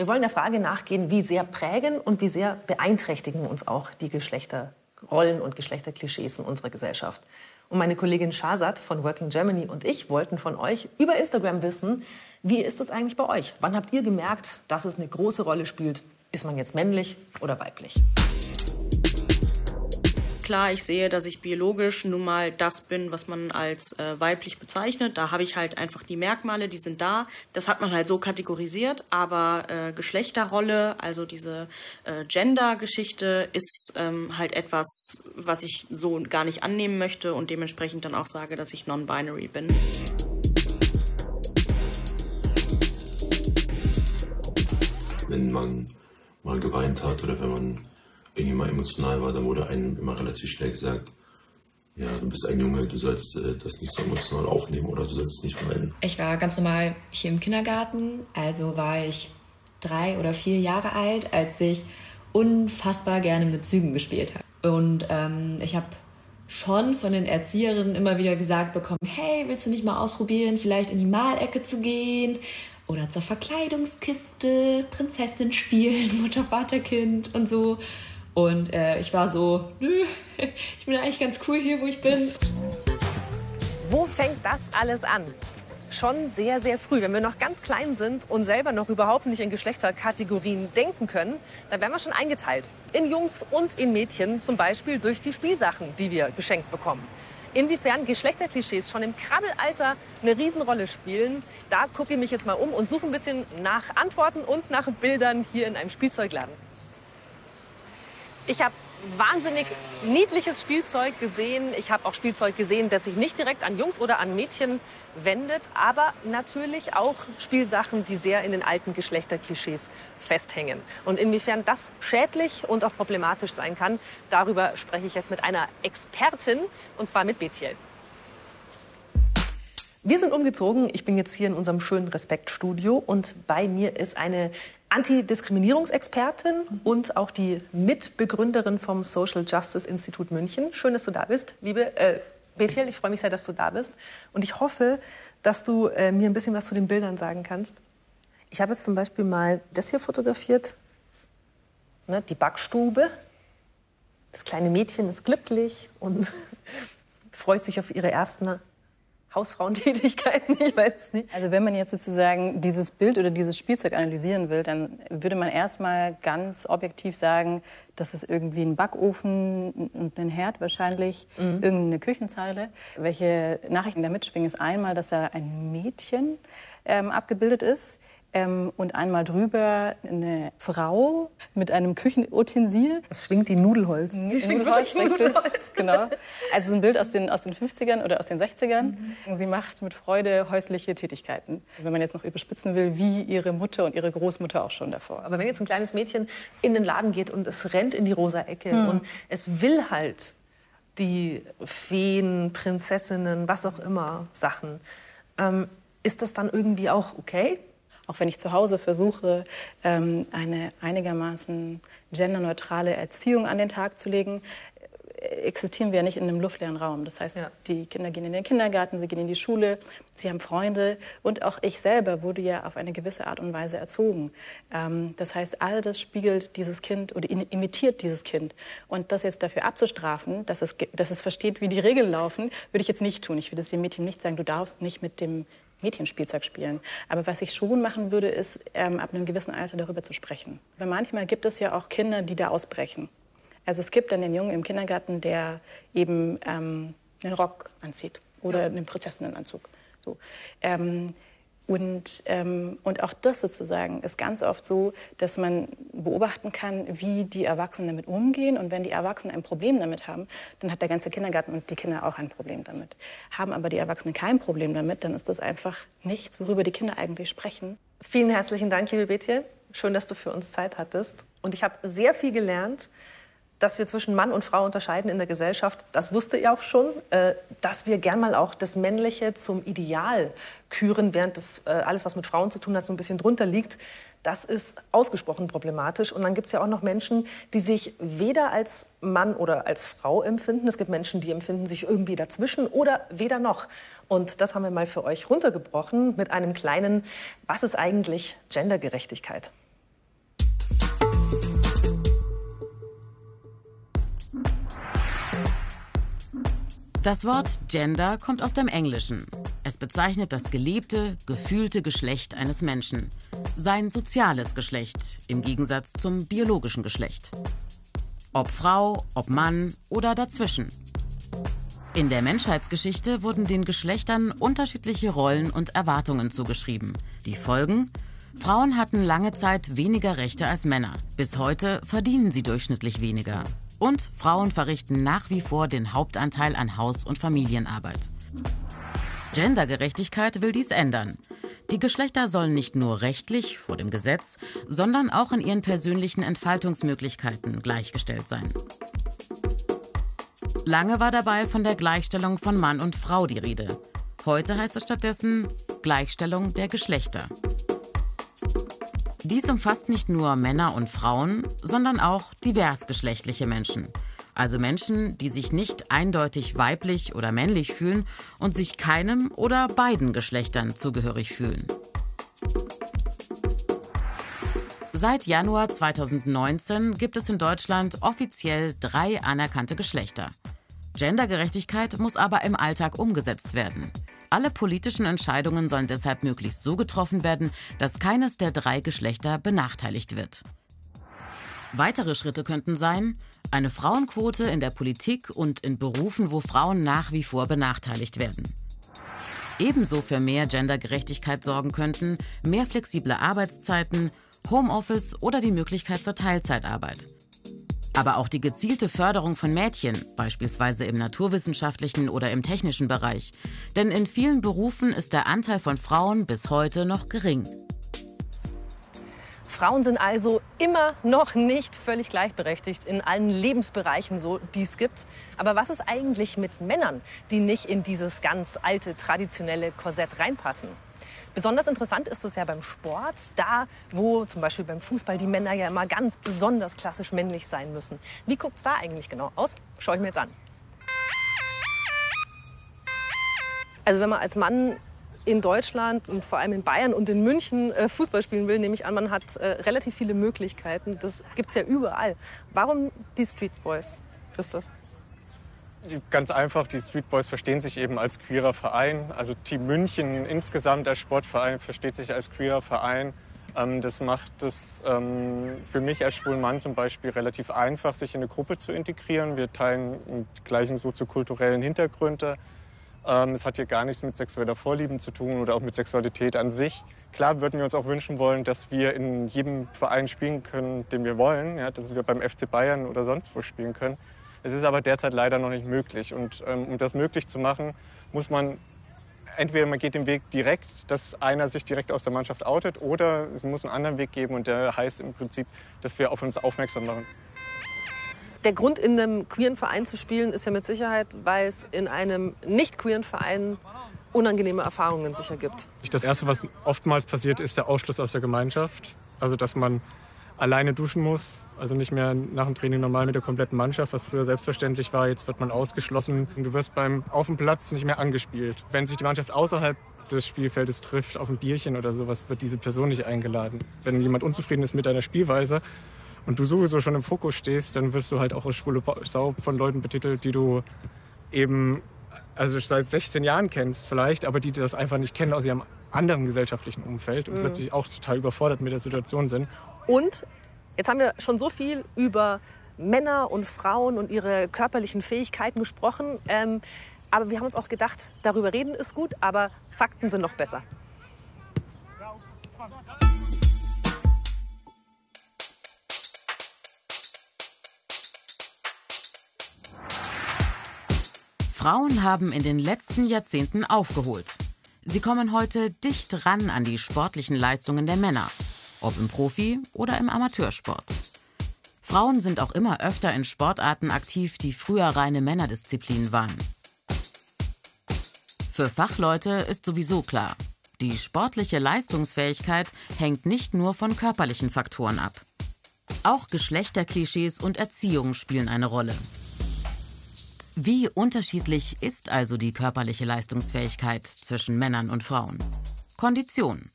Wir wollen der Frage nachgehen, wie sehr prägen und wie sehr beeinträchtigen uns auch die Geschlechterrollen und Geschlechterklischees in unserer Gesellschaft. Und meine Kollegin Shazad von Working Germany und ich wollten von euch über Instagram wissen, wie ist es eigentlich bei euch? Wann habt ihr gemerkt, dass es eine große Rolle spielt? Ist man jetzt männlich oder weiblich? Klar, ich sehe, dass ich biologisch nun mal das bin, was man als äh, weiblich bezeichnet. Da habe ich halt einfach die Merkmale, die sind da. Das hat man halt so kategorisiert. Aber äh, Geschlechterrolle, also diese äh, Gender-Geschichte, ist ähm, halt etwas, was ich so gar nicht annehmen möchte und dementsprechend dann auch sage, dass ich non-binary bin. Wenn man mal geweint hat oder wenn man irgendwie mal emotional war, dann wurde einem immer relativ schnell gesagt, ja, du bist ein Junge, du sollst äh, das nicht so emotional aufnehmen oder du sollst nicht weinen. Ich war ganz normal hier im Kindergarten, also war ich drei oder vier Jahre alt, als ich unfassbar gerne mit Zügen gespielt habe. Und ähm, ich habe schon von den Erzieherinnen immer wieder gesagt bekommen, hey, willst du nicht mal ausprobieren, vielleicht in die Malecke zu gehen oder zur Verkleidungskiste, Prinzessin spielen, Mutter, Vater, Kind und so. Und äh, ich war so, nö, ich bin eigentlich ganz cool hier, wo ich bin. Wo fängt das alles an? Schon sehr, sehr früh. Wenn wir noch ganz klein sind und selber noch überhaupt nicht in Geschlechterkategorien denken können, dann werden wir schon eingeteilt. In Jungs und in Mädchen, zum Beispiel durch die Spielsachen, die wir geschenkt bekommen. Inwiefern Geschlechterklischees schon im Krabbelalter eine Riesenrolle spielen, da gucke ich mich jetzt mal um und suche ein bisschen nach Antworten und nach Bildern hier in einem Spielzeugladen. Ich habe wahnsinnig niedliches Spielzeug gesehen. Ich habe auch Spielzeug gesehen, das sich nicht direkt an Jungs oder an Mädchen wendet, aber natürlich auch Spielsachen, die sehr in den alten Geschlechterklischees festhängen. Und inwiefern das schädlich und auch problematisch sein kann, darüber spreche ich jetzt mit einer Expertin, und zwar mit Betiel. Wir sind umgezogen. Ich bin jetzt hier in unserem schönen Respektstudio und bei mir ist eine Antidiskriminierungsexpertin und auch die Mitbegründerin vom Social Justice Institut München. Schön, dass du da bist, liebe äh, Bethel. Ich freue mich sehr, dass du da bist. Und ich hoffe, dass du äh, mir ein bisschen was zu den Bildern sagen kannst. Ich habe jetzt zum Beispiel mal das hier fotografiert, ne, die Backstube. Das kleine Mädchen ist glücklich und freut sich auf ihre ersten Hausfrauentätigkeiten, ich weiß es nicht. Also wenn man jetzt sozusagen dieses Bild oder dieses Spielzeug analysieren will, dann würde man erstmal ganz objektiv sagen, das ist irgendwie ein Backofen und ein Herd wahrscheinlich, mhm. irgendeine Küchenzeile. Welche Nachrichten da mitschwingen, ist einmal, dass da ein Mädchen ähm, abgebildet ist ähm, und einmal drüber eine Frau mit einem Küchenutensil. Es schwingt die Nudelholz. Sie schwingt Nudelholz, Nudelholz. Genau. Also ein Bild aus den, aus den 50ern oder aus den 60ern. Mhm. Sie macht mit Freude häusliche Tätigkeiten. Wenn man jetzt noch überspitzen will, wie ihre Mutter und ihre Großmutter auch schon davor. Aber wenn jetzt ein kleines Mädchen in den Laden geht und es rennt in die rosa Ecke mhm. und es will halt die Feen, Prinzessinnen, was auch immer Sachen, ähm, ist das dann irgendwie auch okay? Auch wenn ich zu Hause versuche, ähm, eine einigermaßen genderneutrale Erziehung an den Tag zu legen, äh, existieren wir ja nicht in einem luftleeren Raum. Das heißt, ja. die Kinder gehen in den Kindergarten, sie gehen in die Schule, sie haben Freunde und auch ich selber wurde ja auf eine gewisse Art und Weise erzogen. Ähm, das heißt, all das spiegelt dieses Kind oder imitiert dieses Kind. Und das jetzt dafür abzustrafen, dass es, dass es versteht, wie die Regeln laufen, würde ich jetzt nicht tun. Ich würde es dem Mädchen nicht sagen, du darfst nicht mit dem Mädchenspielzeug spielen. Aber was ich schon machen würde, ist, ähm, ab einem gewissen Alter darüber zu sprechen. Weil manchmal gibt es ja auch Kinder, die da ausbrechen. Also es gibt dann den Jungen im Kindergarten, der eben ähm, einen Rock anzieht oder ja. einen Prinzessinnenanzug. So. Ähm, und, ähm, und auch das sozusagen ist ganz oft so, dass man beobachten kann, wie die Erwachsenen damit umgehen. Und wenn die Erwachsenen ein Problem damit haben, dann hat der ganze Kindergarten und die Kinder auch ein Problem damit. Haben aber die Erwachsenen kein Problem damit, dann ist das einfach nichts, worüber die Kinder eigentlich sprechen. Vielen herzlichen Dank, liebe Betje. Schön, dass du für uns Zeit hattest. Und ich habe sehr viel gelernt dass wir zwischen Mann und Frau unterscheiden in der Gesellschaft, das wusste ihr auch schon, äh, dass wir gern mal auch das Männliche zum Ideal küren, während das äh, alles, was mit Frauen zu tun hat, so ein bisschen drunter liegt. Das ist ausgesprochen problematisch. Und dann gibt es ja auch noch Menschen, die sich weder als Mann oder als Frau empfinden. Es gibt Menschen, die empfinden sich irgendwie dazwischen oder weder noch. Und das haben wir mal für euch runtergebrochen mit einem kleinen, was ist eigentlich Gendergerechtigkeit? Das Wort Gender kommt aus dem Englischen. Es bezeichnet das gelebte, gefühlte Geschlecht eines Menschen. Sein soziales Geschlecht im Gegensatz zum biologischen Geschlecht. Ob Frau, ob Mann oder dazwischen. In der Menschheitsgeschichte wurden den Geschlechtern unterschiedliche Rollen und Erwartungen zugeschrieben. Die Folgen? Frauen hatten lange Zeit weniger Rechte als Männer. Bis heute verdienen sie durchschnittlich weniger. Und Frauen verrichten nach wie vor den Hauptanteil an Haus- und Familienarbeit. Gendergerechtigkeit will dies ändern. Die Geschlechter sollen nicht nur rechtlich vor dem Gesetz, sondern auch in ihren persönlichen Entfaltungsmöglichkeiten gleichgestellt sein. Lange war dabei von der Gleichstellung von Mann und Frau die Rede. Heute heißt es stattdessen Gleichstellung der Geschlechter. Dies umfasst nicht nur Männer und Frauen, sondern auch diversgeschlechtliche Menschen. Also Menschen, die sich nicht eindeutig weiblich oder männlich fühlen und sich keinem oder beiden Geschlechtern zugehörig fühlen. Seit Januar 2019 gibt es in Deutschland offiziell drei anerkannte Geschlechter. Gendergerechtigkeit muss aber im Alltag umgesetzt werden. Alle politischen Entscheidungen sollen deshalb möglichst so getroffen werden, dass keines der drei Geschlechter benachteiligt wird. Weitere Schritte könnten sein, eine Frauenquote in der Politik und in Berufen, wo Frauen nach wie vor benachteiligt werden. Ebenso für mehr Gendergerechtigkeit sorgen könnten mehr flexible Arbeitszeiten, Homeoffice oder die Möglichkeit zur Teilzeitarbeit. Aber auch die gezielte Förderung von Mädchen, beispielsweise im naturwissenschaftlichen oder im technischen Bereich. Denn in vielen Berufen ist der Anteil von Frauen bis heute noch gering. Frauen sind also immer noch nicht völlig gleichberechtigt in allen Lebensbereichen, so die es gibt. Aber was ist eigentlich mit Männern, die nicht in dieses ganz alte, traditionelle Korsett reinpassen? Besonders interessant ist es ja beim Sport, da wo zum Beispiel beim Fußball die Männer ja immer ganz besonders klassisch männlich sein müssen. Wie guckt es da eigentlich genau aus? Schaue ich mir jetzt an. Also wenn man als Mann in Deutschland und vor allem in Bayern und in München äh, Fußball spielen will, nehme ich an, man hat äh, relativ viele Möglichkeiten. Das gibt es ja überall. Warum die Street Boys, Christoph? Ganz einfach, die Street Boys verstehen sich eben als queerer Verein. Also Team München insgesamt als Sportverein versteht sich als queerer Verein. Ähm, das macht es ähm, für mich als schwulen Mann zum Beispiel relativ einfach, sich in eine Gruppe zu integrieren. Wir teilen die gleichen soziokulturellen Hintergründe. Ähm, es hat hier gar nichts mit sexueller Vorlieben zu tun oder auch mit Sexualität an sich. Klar würden wir uns auch wünschen wollen, dass wir in jedem Verein spielen können, den wir wollen. Ja, dass wir beim FC Bayern oder sonst wo spielen können. Es ist aber derzeit leider noch nicht möglich. Und ähm, um das möglich zu machen, muss man entweder man geht den Weg direkt, dass einer sich direkt aus der Mannschaft outet, oder es muss einen anderen Weg geben und der heißt im Prinzip, dass wir auf uns aufmerksam machen. Der Grund, in einem queeren Verein zu spielen, ist ja mit Sicherheit, weil es in einem nicht queeren Verein unangenehme Erfahrungen sicher gibt. Das Erste, was oftmals passiert, ist der Ausschluss aus der Gemeinschaft. Also, dass man alleine duschen muss. Also nicht mehr nach dem Training normal mit der kompletten Mannschaft, was früher selbstverständlich war. Jetzt wird man ausgeschlossen. Du wirst beim auf dem Platz nicht mehr angespielt. Wenn sich die Mannschaft außerhalb des Spielfeldes trifft, auf ein Bierchen oder sowas, wird diese Person nicht eingeladen. Wenn jemand unzufrieden ist mit deiner Spielweise und du sowieso schon im Fokus stehst, dann wirst du halt auch als schwule Sau von Leuten betitelt, die du eben also seit 16 Jahren kennst vielleicht, aber die das einfach nicht kennen aus ihrem anderen gesellschaftlichen Umfeld und mhm. plötzlich auch total überfordert mit der Situation sind. Und jetzt haben wir schon so viel über Männer und Frauen und ihre körperlichen Fähigkeiten gesprochen. Ähm, aber wir haben uns auch gedacht, darüber reden ist gut, aber Fakten sind noch besser. Frauen haben in den letzten Jahrzehnten aufgeholt. Sie kommen heute dicht ran an die sportlichen Leistungen der Männer ob im Profi- oder im Amateursport. Frauen sind auch immer öfter in Sportarten aktiv, die früher reine Männerdisziplinen waren. Für Fachleute ist sowieso klar, die sportliche Leistungsfähigkeit hängt nicht nur von körperlichen Faktoren ab. Auch Geschlechterklischees und Erziehung spielen eine Rolle. Wie unterschiedlich ist also die körperliche Leistungsfähigkeit zwischen Männern und Frauen? Kondition.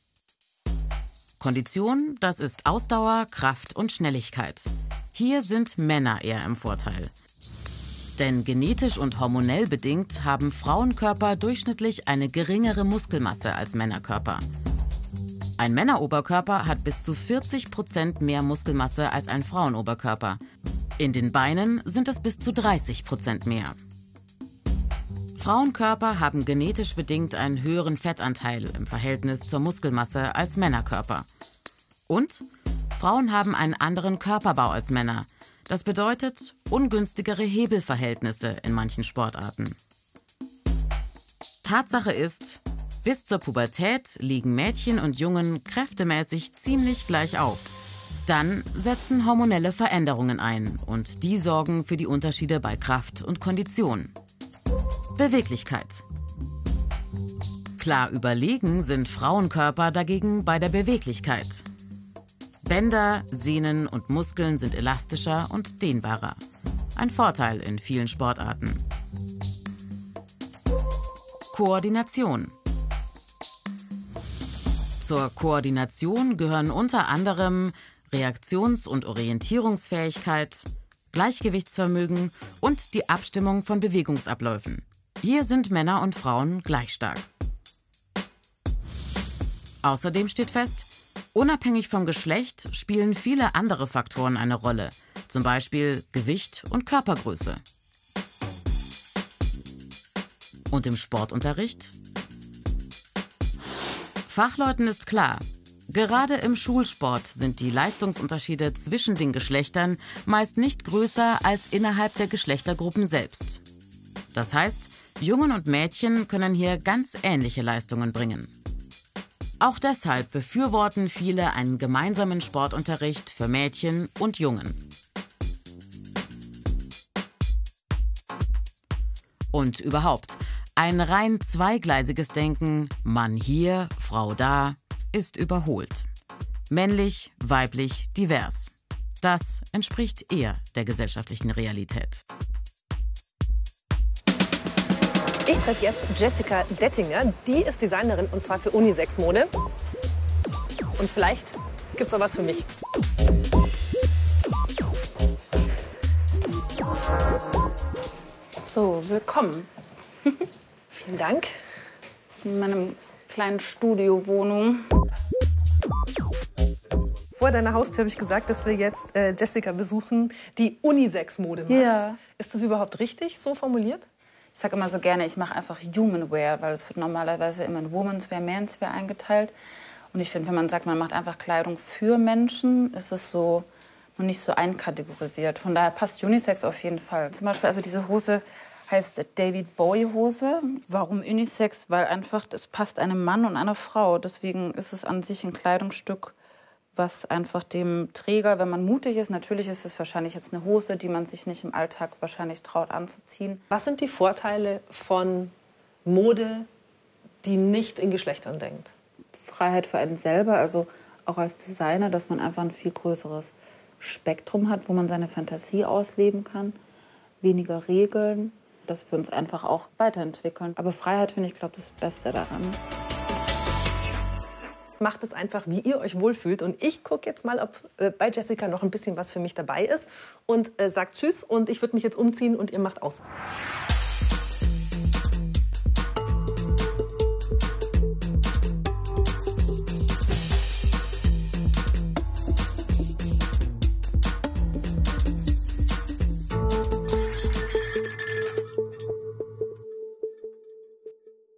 Kondition, das ist Ausdauer, Kraft und Schnelligkeit. Hier sind Männer eher im Vorteil. Denn genetisch und hormonell bedingt haben Frauenkörper durchschnittlich eine geringere Muskelmasse als Männerkörper. Ein Männeroberkörper hat bis zu 40 Prozent mehr Muskelmasse als ein Frauenoberkörper. In den Beinen sind es bis zu 30 Prozent mehr. Frauenkörper haben genetisch bedingt einen höheren Fettanteil im Verhältnis zur Muskelmasse als Männerkörper. Und Frauen haben einen anderen Körperbau als Männer. Das bedeutet ungünstigere Hebelverhältnisse in manchen Sportarten. Tatsache ist, bis zur Pubertät liegen Mädchen und Jungen kräftemäßig ziemlich gleich auf. Dann setzen hormonelle Veränderungen ein und die sorgen für die Unterschiede bei Kraft und Kondition. Beweglichkeit. Klar überlegen sind Frauenkörper dagegen bei der Beweglichkeit. Bänder, Sehnen und Muskeln sind elastischer und dehnbarer. Ein Vorteil in vielen Sportarten. Koordination. Zur Koordination gehören unter anderem Reaktions- und Orientierungsfähigkeit, Gleichgewichtsvermögen und die Abstimmung von Bewegungsabläufen. Hier sind Männer und Frauen gleich stark. Außerdem steht fest, unabhängig vom Geschlecht spielen viele andere Faktoren eine Rolle, zum Beispiel Gewicht und Körpergröße. Und im Sportunterricht Fachleuten ist klar, gerade im Schulsport sind die Leistungsunterschiede zwischen den Geschlechtern meist nicht größer als innerhalb der Geschlechtergruppen selbst. Das heißt, Jungen und Mädchen können hier ganz ähnliche Leistungen bringen. Auch deshalb befürworten viele einen gemeinsamen Sportunterricht für Mädchen und Jungen. Und überhaupt, ein rein zweigleisiges Denken, Mann hier, Frau da, ist überholt. Männlich, weiblich, divers. Das entspricht eher der gesellschaftlichen Realität. Ich treffe jetzt Jessica Dettinger. Die ist Designerin und zwar für Unisex-Mode. Und vielleicht gibt es auch was für mich. So, willkommen. Vielen Dank. In meinem kleinen Studiowohnung. Vor deiner Haustür habe ich gesagt, dass wir jetzt äh, Jessica besuchen, die Unisex-Mode macht. Ja. Ist das überhaupt richtig so formuliert? Ich sage immer so gerne, ich mache einfach Human Wear, weil es wird normalerweise immer in Women's Wear, Men's Wear eingeteilt. Und ich finde, wenn man sagt, man macht einfach Kleidung für Menschen, ist es so noch nicht so einkategorisiert. Von daher passt Unisex auf jeden Fall. Zum Beispiel, also diese Hose heißt David Bowie Hose. Warum Unisex? Weil einfach es passt einem Mann und einer Frau. Deswegen ist es an sich ein Kleidungsstück, was einfach dem Träger, wenn man mutig ist, natürlich ist es wahrscheinlich jetzt eine Hose, die man sich nicht im Alltag wahrscheinlich traut anzuziehen. Was sind die Vorteile von Mode, die nicht in Geschlechtern denkt? Freiheit für einen selber, also auch als Designer, dass man einfach ein viel größeres Spektrum hat, wo man seine Fantasie ausleben kann, weniger Regeln, dass wir uns einfach auch weiterentwickeln. Aber Freiheit finde ich, glaube das Beste daran. Macht es einfach, wie ihr euch wohlfühlt. Und ich gucke jetzt mal, ob äh, bei Jessica noch ein bisschen was für mich dabei ist. Und äh, sagt Tschüss und ich würde mich jetzt umziehen und ihr macht aus.